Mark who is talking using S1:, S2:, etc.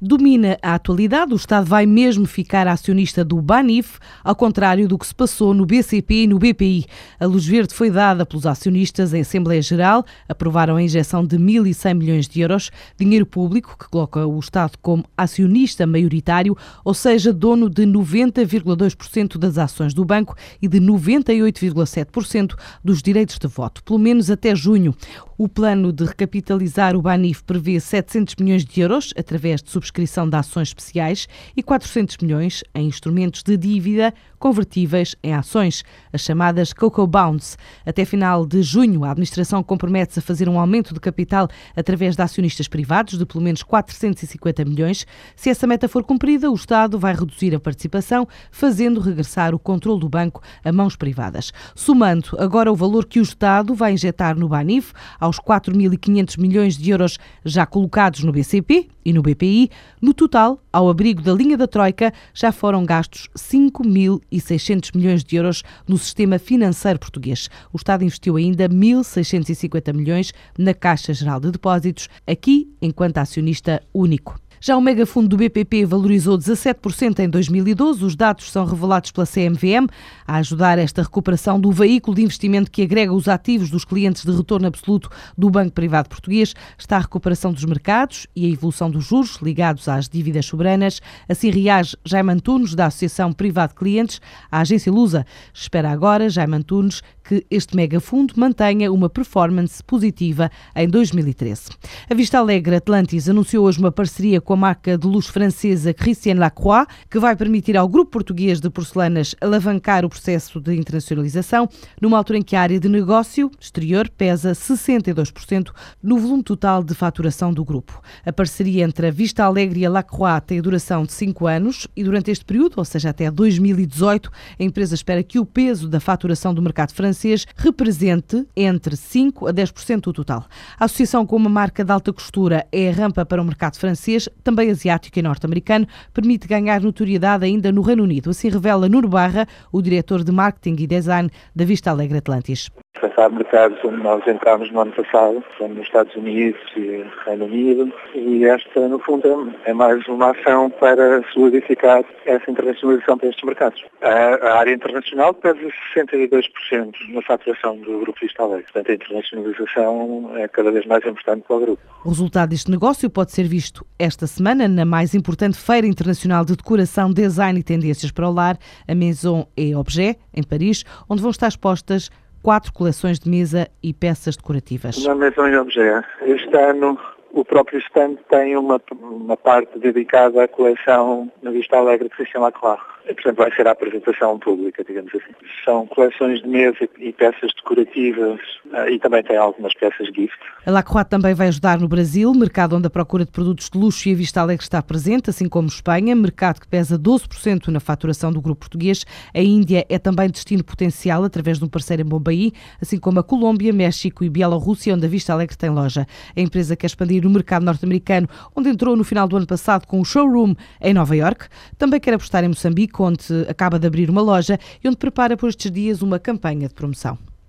S1: domina a atualidade. O Estado vai mesmo ficar acionista do Banif, ao contrário do que se passou no BCP e no BPI. A luz verde foi dada pelos acionistas em Assembleia Geral, aprovaram a injeção de 1.100 milhões de euros, dinheiro público que coloca o Estado como acionista maioritário, ou seja, dono de 90,2% das ações do banco e de 98,7% dos direitos de voto, pelo menos até junho. O plano de recapitalizar o Banif prevê 700 milhões de euros através de subscrição de ações especiais e 400 milhões em instrumentos de dívida convertíveis em ações, as chamadas Cocoa Bonds. Até final de junho, a administração compromete-se a fazer um aumento de capital através de acionistas privados de pelo menos 450 milhões. Se essa meta for cumprida, o Estado vai reduzir a participação, fazendo regressar o controle do banco a mãos privadas. Somando agora o valor que o Estado vai injetar no Banif, aos 4.500 milhões de euros já colocados no BCP e no BPI, no total, ao abrigo da linha da Troika, já foram gastos 5.600 milhões de euros no sistema financeiro português. O Estado investiu ainda 1.650 milhões na Caixa Geral de Depósitos, aqui enquanto acionista único. Já o megafundo do BPP valorizou 17% em 2012. Os dados são revelados pela CMVM a ajudar esta recuperação do veículo de investimento que agrega os ativos dos clientes de retorno absoluto do Banco Privado Português. Está a recuperação dos mercados e a evolução dos juros ligados às dívidas soberanas. Assim reage Jaime Antunes, da Associação Privado Clientes. A agência Lusa espera agora, Jaime Antunes, que este megafundo mantenha uma performance positiva em 2013. A Vista Alegre Atlantis anunciou hoje uma parceria com a marca de luz francesa Christian Lacroix, que vai permitir ao grupo português de porcelanas alavancar o processo de internacionalização, numa altura em que a área de negócio exterior pesa 62% no volume total de faturação do grupo. A parceria entre a Vista Alegre e a Lacroix tem duração de 5 anos e durante este período, ou seja, até 2018, a empresa espera que o peso da faturação do mercado francês represente entre 5 a 10% do total. A associação com uma marca de alta costura é a rampa para o mercado francês, também asiático e norte-americano, permite ganhar notoriedade ainda no Reino Unido. Assim revela Nuno Barra, o diretor de marketing e design da Vista Alegre Atlantis.
S2: Passar mercados onde nós entramos no ano passado, são nos Estados Unidos e Reino Unido, e esta, no fundo, é mais uma ação para solidificar essa internacionalização para estes mercados. A, área internacional pesa 62% na faturação do Grupo Vista Alegre. Portanto, a internacionalização é cada vez mais importante para o grupo.
S1: O resultado deste negócio pode ser visto esta semana na mais importante Feira Internacional de Decoração, Design e Tendências para o Lar, a Maison et Objet, em Paris, onde vão estar expostas quatro coleções de mesa e peças decorativas.
S2: Este ano o próprio stand tem uma, uma parte dedicada à coleção na Vista Alegre de Christian Lacroix. Portanto, vai ser a apresentação pública, digamos assim. São coleções de mesa e peças decorativas uh, e também tem algumas peças gift.
S1: A Lacroix também vai ajudar no Brasil, mercado onde a procura de produtos de luxo e a Vista Alegre está presente, assim como Espanha, mercado que pesa 12% na faturação do grupo português. A Índia é também destino potencial através de um parceiro em Bombaí, assim como a Colômbia, México e Bielorrússia, onde a Vista Alegre tem loja. A empresa quer expandir no mercado norte-americano, onde entrou no final do ano passado com um showroom em Nova York. Também quer apostar em Moçambique, onde acaba de abrir uma loja e onde prepara por estes dias uma campanha de promoção.